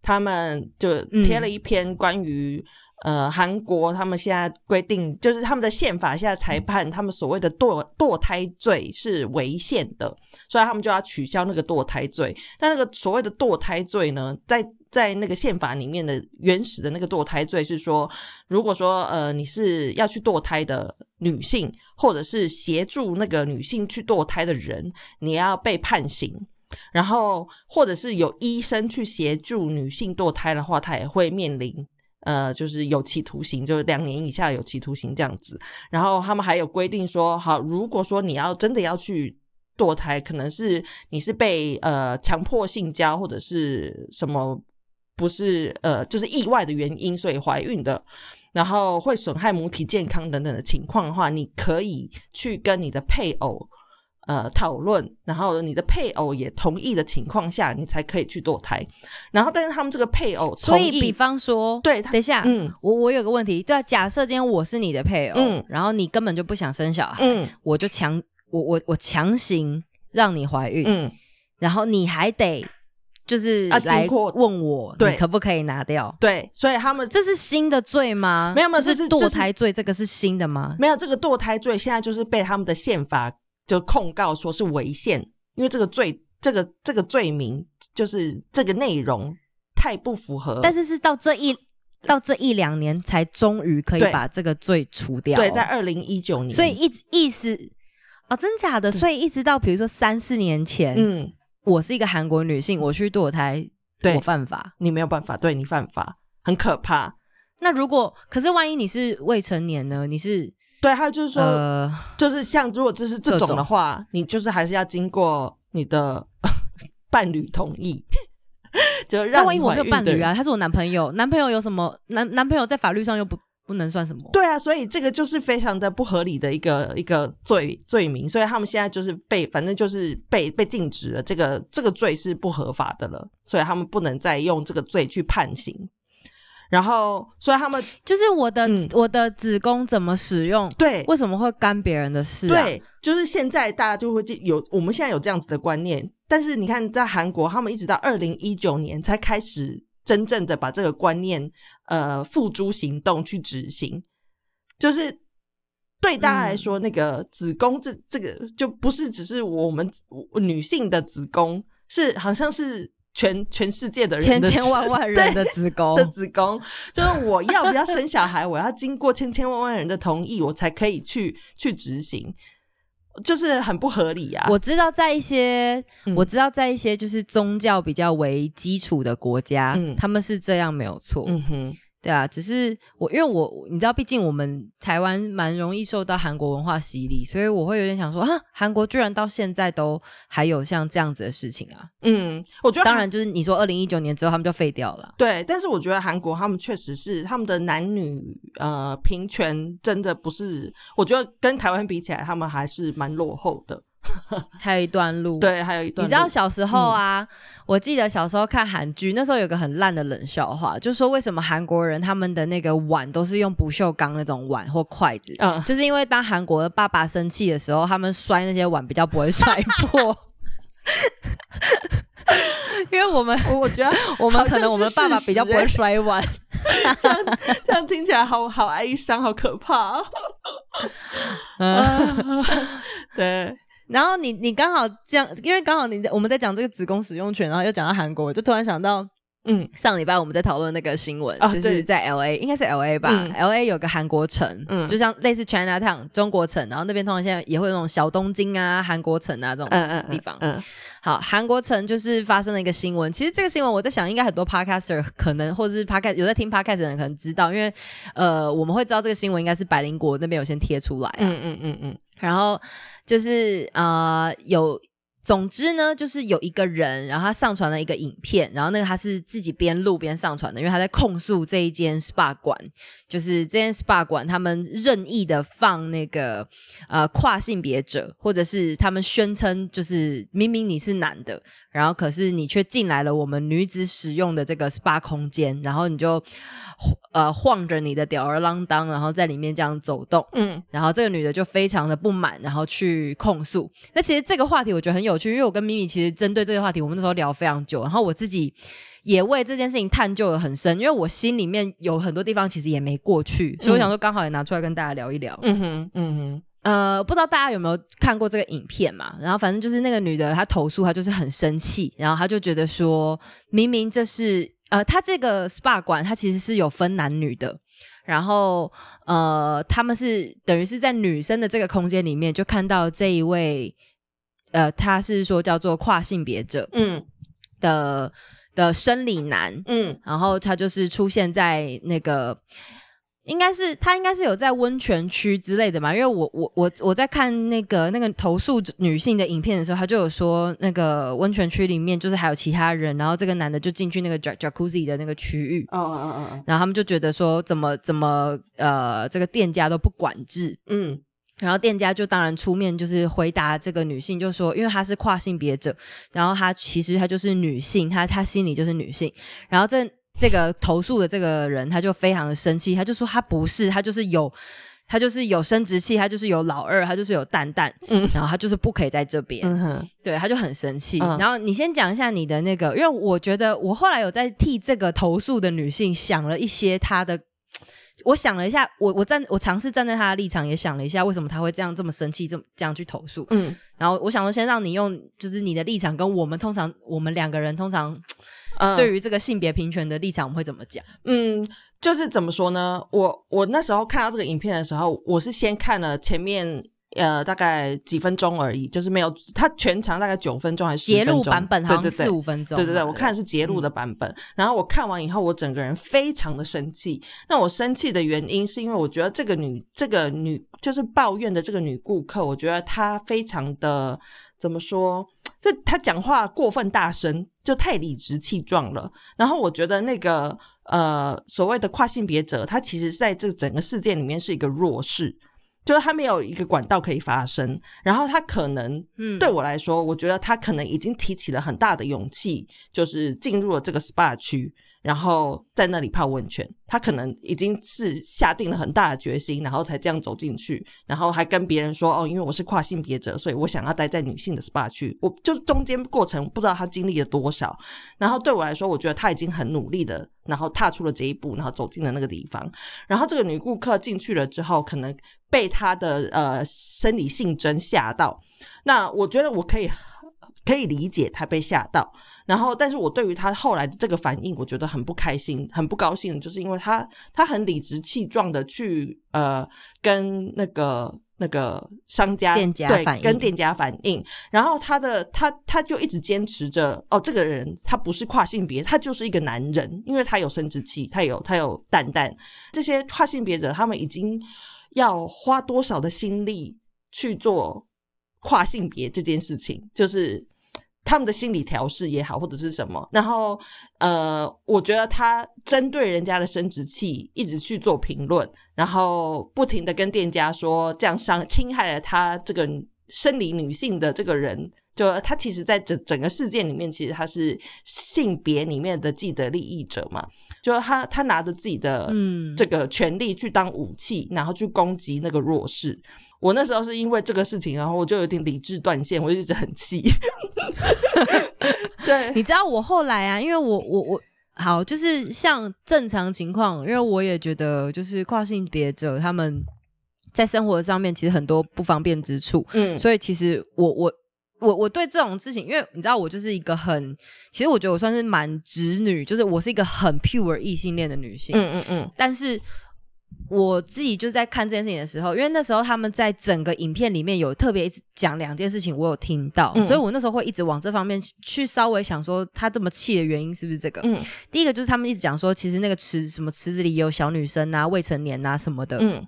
他们就贴了一篇关于。呃，韩国他们现在规定，就是他们的宪法现在裁判，他们所谓的堕堕胎罪是违宪的，所以他们就要取消那个堕胎罪。但那个所谓的堕胎罪呢，在在那个宪法里面的原始的那个堕胎罪是说，如果说呃你是要去堕胎的女性，或者是协助那个女性去堕胎的人，你要被判刑。然后或者是有医生去协助女性堕胎的话，他也会面临。呃，就是有期徒刑，就是两年以下有期徒刑这样子。然后他们还有规定说，好，如果说你要真的要去堕胎，可能是你是被呃强迫性交或者是什么，不是呃就是意外的原因所以怀孕的，然后会损害母体健康等等的情况的话，你可以去跟你的配偶。呃，讨论，然后你的配偶也同意的情况下，你才可以去堕胎。然后，但是他们这个配偶，
所以比方说，
对，
等一下，嗯，我我有个问题，对啊，假设今天我是你的配偶，嗯，然后你根本就不想生小孩，嗯，我就强，我我我强行让你怀孕，嗯，然后你还得就是来问我，对，可不可以拿掉？
对，所以他们
这是新的罪吗？
没有，没有，
这是堕胎罪，这个是新的吗？
没有，这个堕胎罪现在就是被他们的宪法。就控告说是违宪，因为这个罪，这个这个罪名就是这个内容太不符合。
但是是到这一到这一两年才终于可以把这个罪除掉。
对，在二零一九年。
所以意意思啊，真假的？所以一直到比如说三四年前，嗯，我是一个韩国女性，我去堕胎，我犯法，
你没有办法，对你犯法，很可怕。
那如果可是万一你是未成年呢？你是？
对，还有就是说，就是像如果这是这种的话，你就是还是要经过你的 [LAUGHS] 伴侣同意，[LAUGHS] 就让。
万一我没有伴侣啊，他是我男朋友，男朋友有什么男男朋友在法律上又不不能算什么？
对啊，所以这个就是非常的不合理的一个一个罪罪名，所以他们现在就是被反正就是被被禁止了，这个这个罪是不合法的了，所以他们不能再用这个罪去判刑。然后，所以他们
就是我的我的子宫怎么使用？
对，
为什么会干别人的事？
对，就是现在大家就会有我们现在有这样子的观念，但是你看，在韩国，他们一直到二零一九年才开始真正的把这个观念呃付诸行动去执行，就是对大家来说，那个子宫这这个就不是只是我们女性的子宫，是好像是全全世界的人
千千万万人的子宫
的子宫，就是我要不要生小孩，我要经过千千万万人的同意，我才可以去去执行，就是很不合理啊！
我知道在一些，我知道在一些就是宗教比较为基础的国家，他们是这样没有错。嗯哼。对啊，只是我因为我你知道，毕竟我们台湾蛮容易受到韩国文化洗礼，所以我会有点想说啊，韩国居然到现在都还有像这样子的事情啊。
嗯，我觉得
当然就是你说二零一九年之后他们就废掉了。
对，但是我觉得韩国他们确实是他们的男女呃平权真的不是，我觉得跟台湾比起来，他们还是蛮落后的。[LAUGHS]
还有一段路，
对，还有一段。
你知道小时候啊，我记得小时候看韩剧，那时候有个很烂的冷笑话，就是说为什么韩国人他们的那个碗都是用不锈钢那种碗或筷子，嗯，就是因为当韩国的爸爸生气的时候，他们摔那些碗比较不会摔破。[LAUGHS] 因为我们，
我觉得 [LAUGHS]
我们可能我们爸爸比较不会摔碗，
这样这样听起来好好哀伤，好可怕。嗯，对。
然后你你刚好这样，因为刚好你我们在讲这个子宫使用权，然后又讲到韩国，我就突然想到，嗯，上礼拜我们在讨论那个新闻，就是在 L A，应该是 L A 吧，L A 有个韩国城，嗯，就像类似 China Town 中国城，然后那边通常现在也会有那种小东京啊、韩国城啊这种地方。嗯，好，韩国城就是发生了一个新闻，其实这个新闻我在想，应该很多 Podcaster 可能或者是 Podcast 有在听 Podcast 的人可能知道，因为呃，我们会知道这个新闻应该是百灵国那边有先贴出来，嗯嗯嗯嗯，然后。就是呃有，总之呢，就是有一个人，然后他上传了一个影片，然后那个他是自己边录边上传的，因为他在控诉这一间 SPA 馆，就是这间 SPA 馆他们任意的放那个呃跨性别者，或者是他们宣称就是明明你是男的。然后可是你却进来了我们女子使用的这个 SPA 空间，然后你就呃晃着你的吊儿郎当，然后在里面这样走动，嗯，然后这个女的就非常的不满，然后去控诉。那其实这个话题我觉得很有趣，因为我跟咪咪其实针对这个话题，我们那时候聊非常久，然后我自己也为这件事情探究的很深，因为我心里面有很多地方其实也没过去，所以我想说刚好也拿出来跟大家聊一聊。嗯哼，嗯哼。呃，不知道大家有没有看过这个影片嘛？然后反正就是那个女的，她投诉，她就是很生气，然后她就觉得说，明明这是呃，她这个 SPA 馆，它其实是有分男女的，然后呃，他们是等于是在女生的这个空间里面，就看到这一位呃，他是说叫做跨性别者，嗯。的的生理男，嗯，然后他就是出现在那个。应该是他应该是有在温泉区之类的嘛，因为我我我我在看那个那个投诉女性的影片的时候，他就有说那个温泉区里面就是还有其他人，然后这个男的就进去那个 jacuzzi 的那个区域，哦哦哦，然后他们就觉得说怎么怎么呃这个店家都不管制，嗯，然后店家就当然出面就是回答这个女性，就说因为她是跨性别者，然后她其实她就是女性，她她心里就是女性，然后这。这个投诉的这个人，他就非常的生气，他就说他不是，他就是有，他就是有生殖器，他就是有老二，他就是有蛋蛋，嗯，然后他就是不可以在这边，嗯哼，对，他就很生气。然后你先讲一下你的那个，因为我觉得我后来有在替这个投诉的女性想了一些她的，我想了一下，我我站我尝试站在他的立场，也想了一下为什么他会这样这么生气，这么这样去投诉，嗯，然后我想说先让你用，就是你的立场跟我们通常我们两个人通常。对于这个性别平权的立场，我们会怎么讲？
嗯，就是怎么说呢？我我那时候看到这个影片的时候，我是先看了前面呃大概几分钟而已，就是没有它全长大概九分钟还是
截录版本，好像四五分钟。
对对对，我看的是截录的版本。然后我看完以后，我整个人非常的生气。那我生气的原因是因为我觉得这个女这个女就是抱怨的这个女顾客，我觉得她非常的怎么说？就她讲话过分大声。就太理直气壮了。然后我觉得那个呃所谓的跨性别者，她其实在这整个事件里面是一个弱势，就是他没有一个管道可以发声。然后他可能，嗯，对我来说，我觉得他可能已经提起了很大的勇气，就是进入了这个 SPA 区。然后在那里泡温泉，他可能已经是下定了很大的决心，然后才这样走进去，然后还跟别人说哦，因为我是跨性别者，所以我想要待在女性的 SPA 区。我就中间过程不知道他经历了多少，然后对我来说，我觉得他已经很努力的，然后踏出了这一步，然后走进了那个地方。然后这个女顾客进去了之后，可能被他的呃生理性征吓到。那我觉得我可以。可以理解他被吓到，然后，但是我对于他后来的这个反应，我觉得很不开心，很不高兴，就是因为他他很理直气壮的去呃跟那个那个商家
店家
对跟店家反映，然后他的他他就一直坚持着哦，这个人他不是跨性别，他就是一个男人，因为他有生殖器，他有他有蛋蛋，这些跨性别者他们已经要花多少的心力去做跨性别这件事情，就是。他们的心理调试也好，或者是什么，然后呃，我觉得他针对人家的生殖器一直去做评论，然后不停的跟店家说这样伤侵害了他这个生理女性的这个人，就他其实在整整个事件里面，其实他是性别里面的既得利益者嘛，就他他拿着自己的嗯。这个权利去当武器，然后去攻击那个弱势。我那时候是因为这个事情，然后我就有点理智断线，我就一直很气。[LAUGHS] 对，
你知道我后来啊，因为我我我好，就是像正常情况，因为我也觉得就是跨性别者他们在生活上面其实很多不方便之处，嗯，所以其实我我我我对这种事情，因为你知道我就是一个很，其实我觉得我算是蛮直女，就是我是一个很 pure 异性恋的女性，嗯嗯嗯，但是。我自己就在看这件事情的时候，因为那时候他们在整个影片里面有特别讲两件事情，我有听到，所以我那时候会一直往这方面去稍微想说，他这么气的原因是不是这个？嗯，第一个就是他们一直讲说，其实那个池什么池子里有小女生啊、未成年啊什么的，嗯，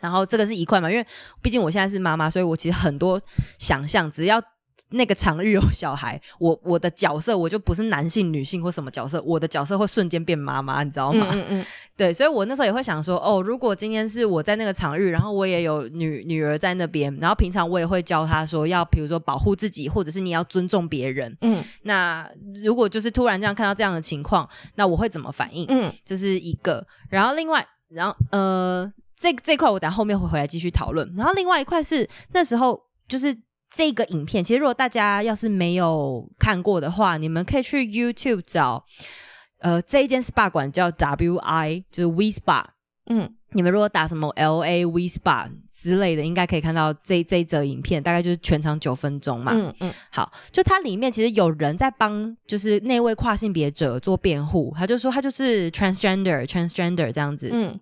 然后这个是一块嘛，因为毕竟我现在是妈妈，所以我其实很多想象，只要。那个场域有小孩，我我的角色我就不是男性、女性或什么角色，我的角色会瞬间变妈妈，你知道吗？嗯嗯。[LAUGHS] 对，所以我那时候也会想说，哦，如果今天是我在那个场域，然后我也有女女儿在那边，然后平常我也会教她说，要比如说保护自己，或者是你要尊重别人。嗯。那如果就是突然这样看到这样的情况，那我会怎么反应？嗯，这是一个。然后另外，然后呃，这这块我等后面会回来继续讨论。然后另外一块是那时候就是。这个影片，其实如果大家要是没有看过的话，你们可以去 YouTube 找，呃，这一间 SPA 馆叫 WI，就是 We Spa。嗯，你们如果打什么 LA We Spa 之类的，应该可以看到这这一则影片，大概就是全长九分钟嘛。嗯嗯，好，就它里面其实有人在帮，就是那位跨性别者做辩护，他就说他就是 transgender，transgender 这样子。嗯。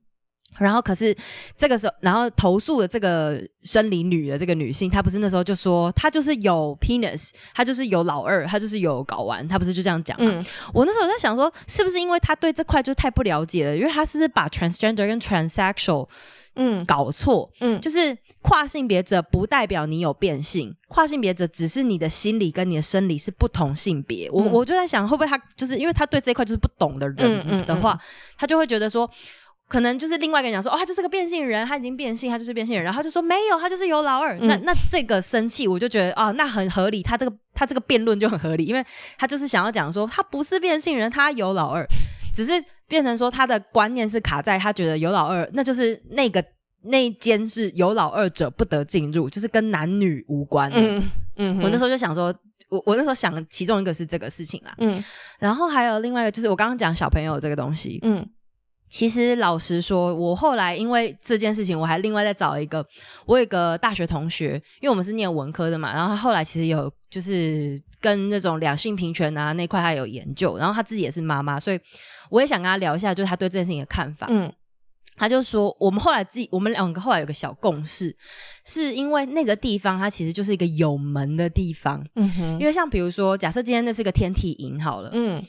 然后可是这个时候，然后投诉的这个生理女的这个女性，她不是那时候就说她就是有 penis，她就是有老二，她就是有睾丸，她不是就这样讲吗？我那时候在想说，是不是因为她对这块就太不了解了？因为她是不是把 transgender 跟 transsexual 嗯搞错？嗯，就是跨性别者不代表你有变性，跨性别者只是你的心理跟你的生理是不同性别。我我就在想，会不会她就是因为她对这块就是不懂的人的话，他就会觉得说。可能就是另外一个人讲说，哦，他就是个变性人，他已经变性，他就是变性人，然后他就说没有，他就是有老二。那那这个生气，我就觉得哦，那很合理，他这个他这个辩论就很合理，因为他就是想要讲说，他不是变性人，他有老二，只是变成说他的观念是卡在他觉得有老二，那就是那个那一间是有老二者不得进入，就是跟男女无关。嗯嗯，我那时候就想说，我我那时候想其中一个是这个事情啦。嗯，然后还有另外一个就是我刚刚讲小朋友这个东西。嗯。其实老实说，我后来因为这件事情，我还另外再找一个，我有一个大学同学，因为我们是念文科的嘛，然后他后来其实有就是跟那种两性平权啊那块他有研究，然后他自己也是妈妈，所以我也想跟他聊一下，就是他对这件事情的看法。嗯，他就说，我们后来自己，我们两个后来有个小共识，是因为那个地方它其实就是一个有门的地方。嗯哼，因为像比如说，假设今天那是个天体营好了，嗯。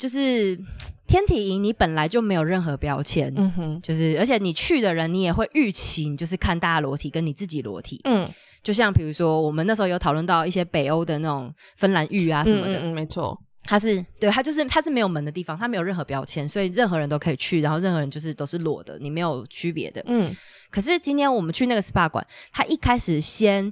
就是天体营，你本来就没有任何标签，嗯哼，就是而且你去的人，你也会预期，你就是看大家裸体跟你自己裸体，嗯，就像比如说我们那时候有讨论到一些北欧的那种芬兰浴啊什么的，
嗯，没错，
它是对它就是它是没有门的地方，它没有任何标签，所以任何人都可以去，然后任何人就是都是裸的，你没有区别的，嗯。可是今天我们去那个 SPA 馆，他一开始先。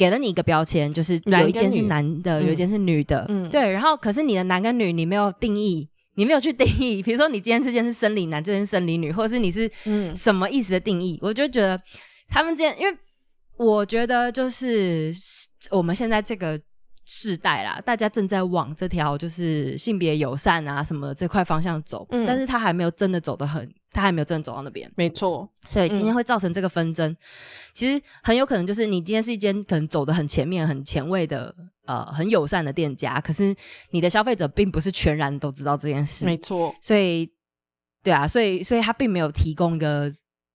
给了你一个标签，就是有一间是男的，有一间是女的，嗯，对。然后可是你的男跟女，你没有定义，你没有去定义，比如说你今天这件是生理男，这件生理女，或者是你是嗯。什么意思的定义，我就觉得他们今天，因为我觉得就是我们现在这个世代啦，大家正在往这条就是性别友善啊什么这块方向走，但是他还没有真的走得很。他还没有真的走到那边，
没错，
所以今天会造成这个纷争，其实很有可能就是你今天是一间可能走得很前面、很前卫的呃很友善的店家，可是你的消费者并不是全然都知道这件事，
没错，
所以对啊，所以所以他并没有提供一个，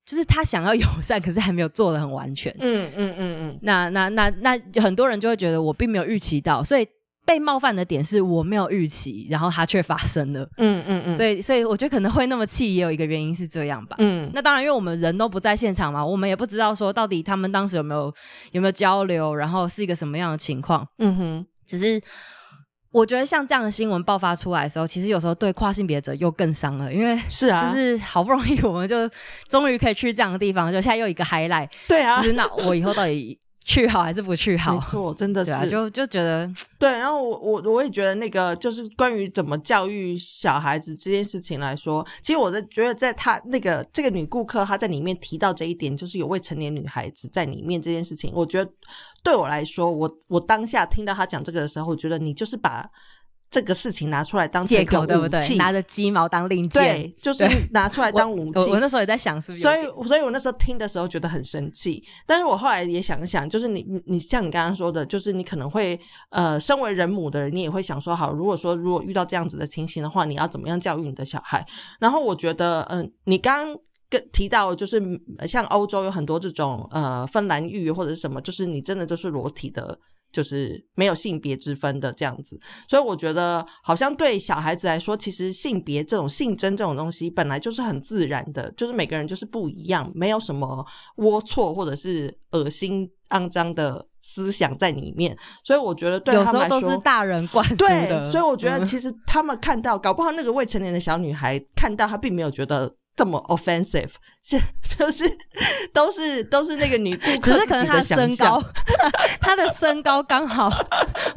就是他想要友善，可是还没有做的很完全，嗯嗯嗯嗯，那那那那很多人就会觉得我并没有预期到，所以。被冒犯的点是我没有预期，然后它却发生了。嗯嗯嗯，所以所以我觉得可能会那么气，也有一个原因是这样吧。嗯，那当然，因为我们人都不在现场嘛，我们也不知道说到底他们当时有没有有没有交流，然后是一个什么样的情况。嗯哼，只是我觉得像这样的新闻爆发出来的时候，其实有时候对跨性别者又更伤了，因为
是啊，
就是好不容易我们就终于可以去这样的地方，就现在又一个 highlight。
对啊，
就是那我以后到底。去好还是不去好？
没错，真的是，
就就觉得
对。然后我我我也觉得那个就是关于怎么教育小孩子这件事情来说，其实我在觉得在他那个这个女顾客她在里面提到这一点，就是有未成年女孩子在里面这件事情，我觉得对我来说，我我当下听到她讲这个的时候，我觉得你就是把。这个事情拿出来当
借口，对不对？拿着鸡毛当令箭，
对，就是拿出来当武器。
我那时候也在想，是不是？
所以，所以我那时候听的时候觉得很生气。但是我后来也想想，就是你，你，像你刚刚说的，就是你可能会，呃，身为人母的人，你也会想说，好，如果说如果遇到这样子的情形的话，你要怎么样教育你的小孩？然后我觉得，嗯，你刚刚跟提到，就是像欧洲有很多这种呃芬兰浴或者是什么，就是你真的就是裸体的。就是没有性别之分的这样子，所以我觉得好像对小孩子来说，其实性别这种性征这种东西本来就是很自然的，就是每个人就是不一样，没有什么龌龊或者是恶心肮脏的思想在里面。所以我觉得对他们来
说都是大人灌 [LAUGHS] 输的。
所以我觉得其实他们看到，搞不好那个未成年的小女孩看到，她并没有觉得。这么 offensive，是 [LAUGHS] 就是都是都是那个女顾
客，只是可能她的身高，她的身高刚好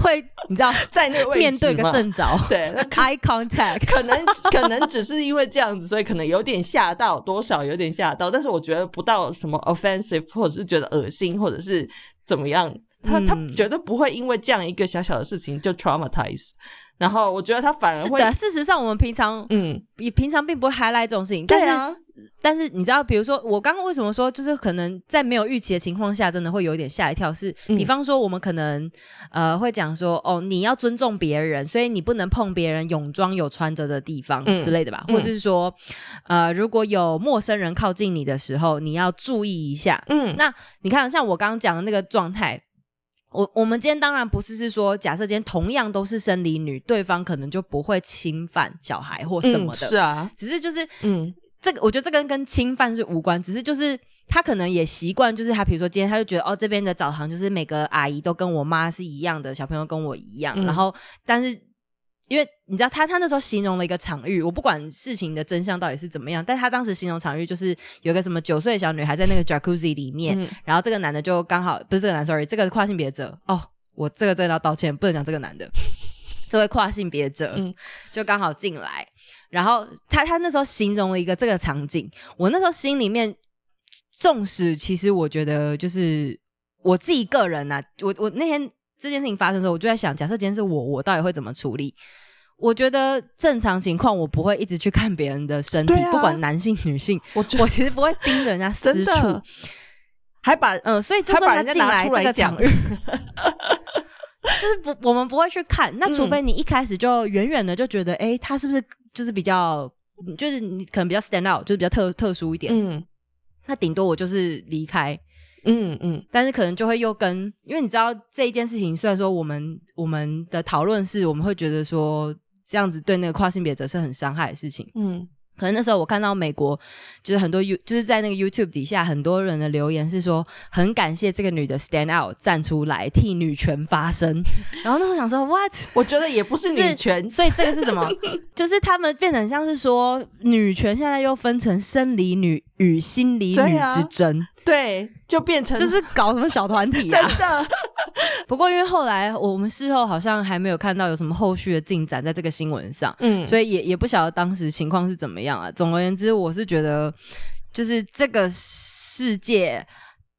会，你知道，
在那个
面对个正着，
对
，eye contact，
可能可能只是因为这样子，所以可能有点吓到，多少有点吓到，但是我觉得不到什么 offensive，或者是觉得恶心，或者是怎么样，他他绝对不会因为这样一个小小的事情就 traumatize。然后我觉得他反而会，
事实上我们平常，嗯，你平常并不会 highlight 这种事情，但是，但是你知道，比如说我刚刚为什么说，就是可能在没有预期的情况下，真的会有一点吓一跳。是，比方说我们可能呃会讲说，哦，你要尊重别人，所以你不能碰别人泳装有穿着的地方之类的吧，或者是说，呃，如果有陌生人靠近你的时候，你要注意一下。嗯，那你看，像我刚刚讲的那个状态。我我们今天当然不是是说，假设今天同样都是生理女，对方可能就不会侵犯小孩或什么的，
是啊，
只是就是嗯，这个我觉得这个跟侵犯是无关，只是就是他可能也习惯，就是他比如说今天他就觉得哦，这边的澡堂就是每个阿姨都跟我妈是一样的，小朋友跟我一样，然后但是。因为你知道他他那时候形容了一个场域，我不管事情的真相到底是怎么样，但他当时形容场域就是有个什么九岁小女孩在那个 jacuzzi 里面，然后这个男的就刚好不是这个男，sorry，这个跨性别者哦，我这个真的要道歉，不能讲这个男的，[LAUGHS] 这位跨性别者就刚好进来，然后他他那时候形容了一个这个场景，我那时候心里面，纵使其实我觉得就是我自己个人呐，我我那天。这件事情发生的时候，我就在想，假设今天是我，我到底会怎么处理？我觉得正常情况，我不会一直去看别人的身体，不管男性女性，我我其实不会盯着人家私处，
还把
嗯，所以就算他进来这个场域，[LAUGHS] 就是不，我们不会去看。那除非你一开始就远远的就觉得，哎，他是不是就是比较，就是你可能比较 stand out，就是比较特特殊一点，嗯，那顶多我就是离开。嗯嗯，但是可能就会又跟，因为你知道这一件事情，虽然说我们我们的讨论是，我们会觉得说这样子对那个跨性别者是很伤害的事情，嗯。可能那时候我看到美国就是很多 You 就是在那个 YouTube 底下很多人的留言是说很感谢这个女的 Stand Out 站出来替女权发声，然后那时候想说 What？[LAUGHS]
我觉得也不是女权，
所以这个是什么？[LAUGHS] 就是他们变成像是说女权现在又分成生理女与心理女之争，
对，就变成
就是搞什么小团体啊？
真的，[LAUGHS]
不过因为后来我们事后好像还没有看到有什么后续的进展在这个新闻上，嗯，所以也也不晓得当时情况是怎么样啊。总而言之，我是觉得就是这个世界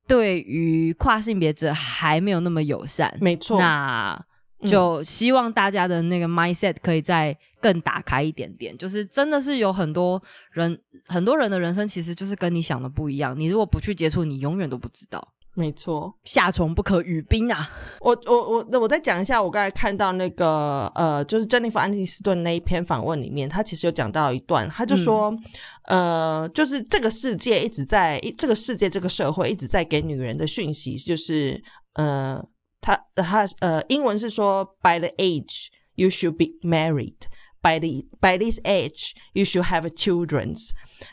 对于跨性别者还没有那么友善，
没错。
那就希望大家的那个 mindset 可以再更打开一点点，就是真的是有很多人很多人的人生其实就是跟你想的不一样，你如果不去接触，你永远都不知道。
没错，
夏虫不可语冰啊！
我我我那我再讲一下，我刚才看到那个呃，就是珍妮弗安妮斯顿那一篇访问里面，他其实有讲到一段，他就说，呃，就是这个世界一直在，这个世界这个社会一直在给女人的讯息，就是呃，他他呃，英文是说，by the age you should be married。By the by this age, you should have children.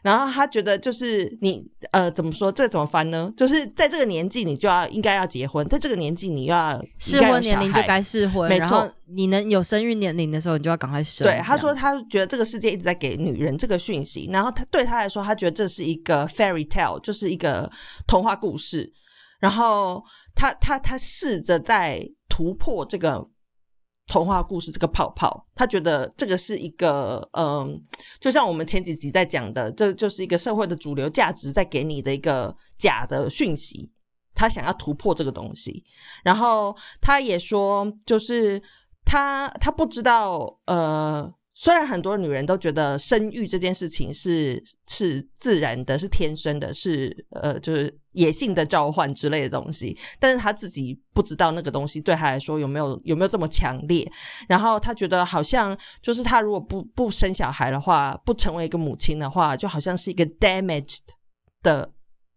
然后他觉得就是你呃怎么说这怎么翻呢？就是在这个年纪你就要应该要结婚，在这个年纪你要
适婚年龄就该适婚，没错。你能有生育年龄的时候，你就要赶快生。
对，他说他觉得这个世界一直在给女人这个讯息，然后他对他来说，他觉得这是一个 fairy tale，就是一个童话故事。然后他他他试着在突破这个。童话故事这个泡泡，他觉得这个是一个，嗯，就像我们前几集在讲的，这就是一个社会的主流价值在给你的一个假的讯息。他想要突破这个东西，然后他也说，就是他他不知道，呃。虽然很多女人都觉得生育这件事情是是自然的，是天生的，是呃就是野性的召唤之类的东西，但是她自己不知道那个东西对她来说有没有有没有这么强烈。然后她觉得好像就是她如果不不生小孩的话，不成为一个母亲的话，就好像是一个 damaged 的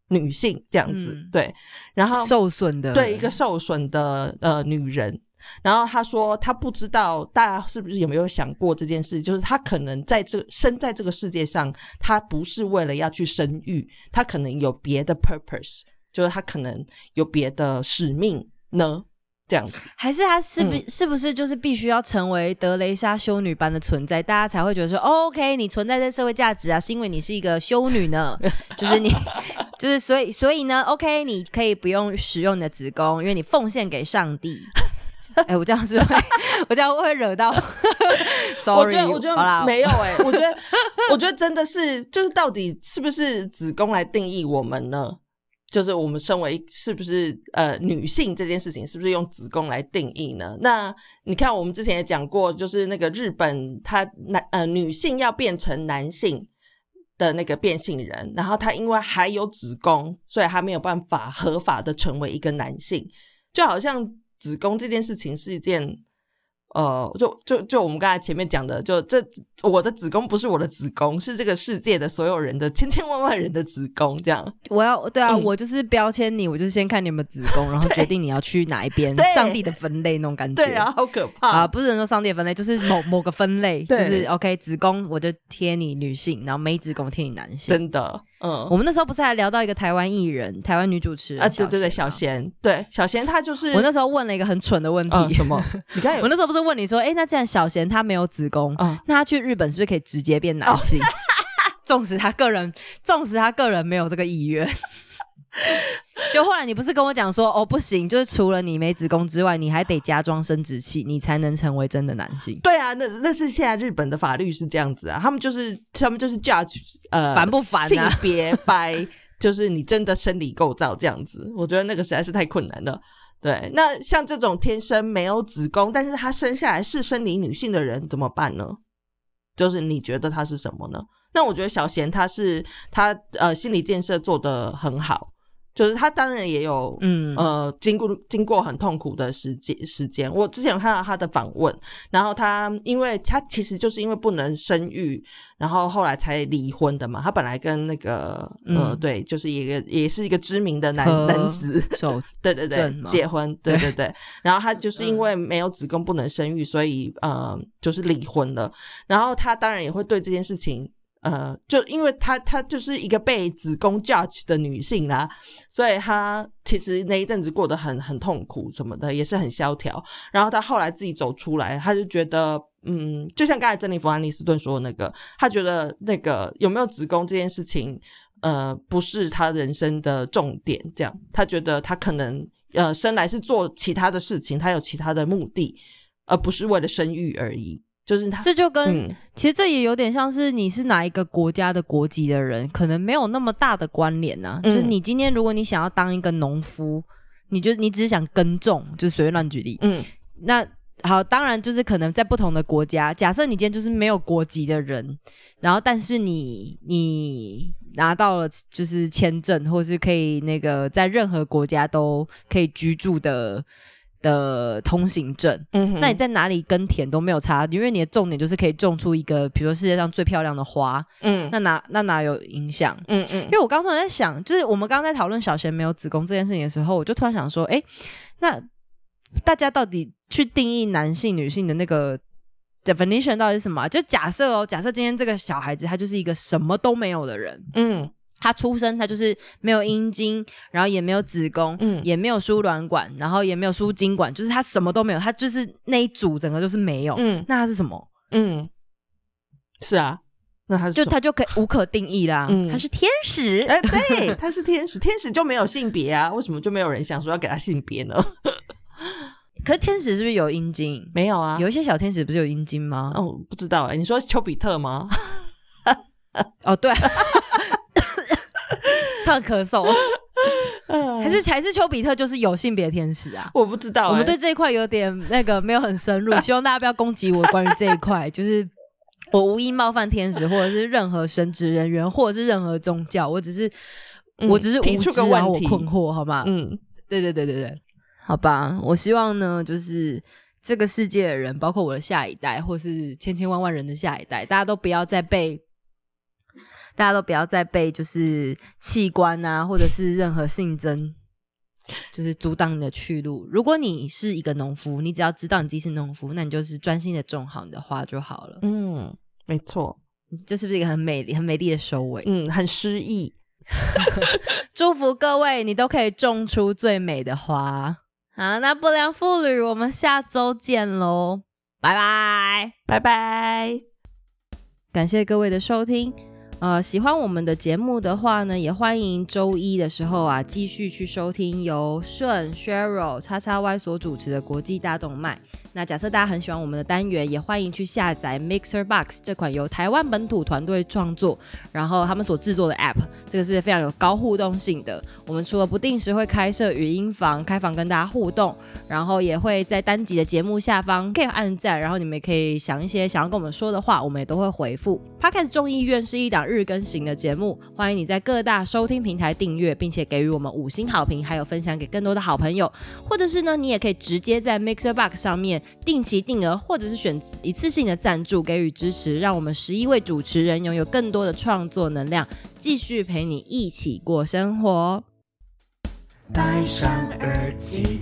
女性这样子。对，然后
受损的，
对一个受损的呃女人。然后他说，他不知道大家是不是有没有想过这件事，就是他可能在这生在这个世界上，他不是为了要去生育，他可能有别的 purpose，就是他可能有别的使命呢？这样子，
还是他是不是不是就是必须要成为德雷莎修女般的存在，大家才会觉得说，OK，你存在在社会价值啊，是因为你是一个修女呢？[LAUGHS] 就是你，就是所以所以呢，OK，你可以不用使用你的子宫，因为你奉献给上帝。[LAUGHS] 哎，我这样是会，[LAUGHS] 我这样会惹到。[LAUGHS] Sorry，
我觉得我觉得没有哎，我觉得我觉得真的是，就是到底是不是子宫来定义我们呢？就是我们身为是不是呃女性这件事情，是不是用子宫来定义呢？那你看，我们之前也讲过，就是那个日本，他男呃女性要变成男性的那个变性人，然后他因为还有子宫，所以他没有办法合法的成为一个男性，就好像。子宫这件事情是一件。呃，就就就我们刚才前面讲的，就这我的子宫不是我的子宫，是这个世界的所有人的千千万万人的子宫，这样。
我要对啊，我就是标签你，我就是先看你们子宫，然后 [LAUGHS] 决定你要去哪一边。[LAUGHS] 上帝的分类那种感觉，
对啊，好可怕
啊！不是说上帝的分类，就是某某个分类，[LAUGHS] 就是 OK 子宫我就贴你女性，然后没子宫贴你男性。
真的，嗯，
我们那时候不是还聊到一个台湾艺人，台湾女主持人啊，
对对对，小贤，对小贤，她就是
我那时候问了一个很蠢的问题，
什么？你看，[LAUGHS]
我那时候不是。问你说，哎，那既然小贤她没有子宫，那她去日本是不是可以直接变男性？[LAUGHS] 纵使她个人，纵使她个人没有这个意愿，就后来你不是跟我讲说，哦，不行，就是除了你没子宫之外，你还得加装生殖器，你才能成为真的男性。
对啊，那那是现在日本的法律是这样子啊，他们就是他们就是 judge 呃
烦不烦
性别 by [LAUGHS] 就是你真的生理构造这样子，我觉得那个实在是太困难了。对，那像这种天生没有子宫，但是他生下来是生理女性的人怎么办呢？就是你觉得他是什么呢？那我觉得小贤他是他呃心理建设做得很好。就是他当然也有，嗯呃，经过经过很痛苦的时间时间。我之前有看到他的访问，然后他因为他其实就是因为不能生育，然后后来才离婚的嘛。他本来跟那个呃，对，就是一个也是一个知名的男男子，对对对，结婚，对对 [LAUGHS] 对。然后他就是因为没有子宫不能生育，所以呃，就是离婚了。然后他当然也会对这件事情。呃，就因为她她就是一个被子宫架起的女性啦，所以她其实那一阵子过得很很痛苦什么的，也是很萧条。然后她后来自己走出来，她就觉得，嗯，就像刚才珍妮弗安妮斯顿说的那个，她觉得那个有没有子宫这件事情，呃，不是她人生的重点。这样，她觉得她可能呃生来是做其他的事情，他有其他的目的，而不是为了生育而已。就是他，
这就跟其实这也有点像是你是哪一个国家的国籍的人，可能没有那么大的关联呐。就是你今天如果你想要当一个农夫，你就你只是想耕种，就是随便乱举例。嗯，那好，当然就是可能在不同的国家，假设你今天就是没有国籍的人，然后但是你你拿到了就是签证，或是可以那个在任何国家都可以居住的。的通行证，嗯，那你在哪里耕田都没有差，因为你的重点就是可以种出一个，比如说世界上最漂亮的花，嗯，那哪那哪有影响？嗯嗯，因为我刚刚在想，就是我们刚刚在讨论小贤没有子宫这件事情的时候，我就突然想说，哎，那大家到底去定义男性、女性的那个 definition 到底是什么？就假设哦，假设今天这个小孩子他就是一个什么都没有的人，嗯。他出生，他就是没有阴茎，然后也没有子宫，嗯，也没有输卵管，然后也没有输精管，就是他什么都没有，他就是那一组整个就是没有，嗯，那他是什么？嗯，
是啊，那他
就他就可以无可定义啦，他是天使，
哎，对，他是天使，[LAUGHS] 天使就没有性别啊？为什么就没有人想说要给他性别呢？[LAUGHS]
可是天使是不是有阴茎？
没有啊，
有一些小天使不是有阴茎吗？
哦，不知道哎，你说丘比特吗？[LAUGHS]
哦，对。特咳嗽，[LAUGHS] 还是还是丘比特就是有性别天使啊？
我不知道，
我们对这一块有点那个没有很深入，[LAUGHS] 希望大家不要攻击我关于这一块，[LAUGHS] 就是我无意冒犯天使或者是任何神职人员或者是任何宗教，我只是我只是无知啊，我困惑好吗？嗯，对对对对对，好吧，我希望呢，就是这个世界的人，包括我的下一代，或是千千万万人的下一代，大家都不要再被。大家都不要再被就是器官啊，或者是任何性征，就是阻挡你的去路。如果你是一个农夫，你只要知道你自己是农夫，那你就是专心的种好你的花就好了。
嗯，没错，
这是不是一个很美丽、很美丽的收尾？
嗯，很诗意。[LAUGHS] [LAUGHS]
祝福各位，你都可以种出最美的花。好，那不良妇女，我们下周见喽，拜拜，
拜拜，
感谢各位的收听。呃，喜欢我们的节目的话呢，也欢迎周一的时候啊，继续去收听由顺 Cheryl 叉叉 Y 所主持的国际大动脉。那假设大家很喜欢我们的单元，也欢迎去下载 Mixer Box 这款由台湾本土团队创作，然后他们所制作的 App，这个是非常有高互动性的。我们除了不定时会开设语音房，开房跟大家互动，然后也会在单集的节目下方可以按赞，然后你们也可以想一些想要跟我们说的话，我们也都会回复。Podcast 众议院是一档日更型的节目，欢迎你在各大收听平台订阅，并且给予我们五星好评，还有分享给更多的好朋友，或者是呢，你也可以直接在 Mixer Box 上面。定期定额，或者是选一次性的赞助给予支持，让我们十一位主持人拥有更多的创作能量，继续陪你一起过生活。戴上耳机，